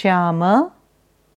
Shyam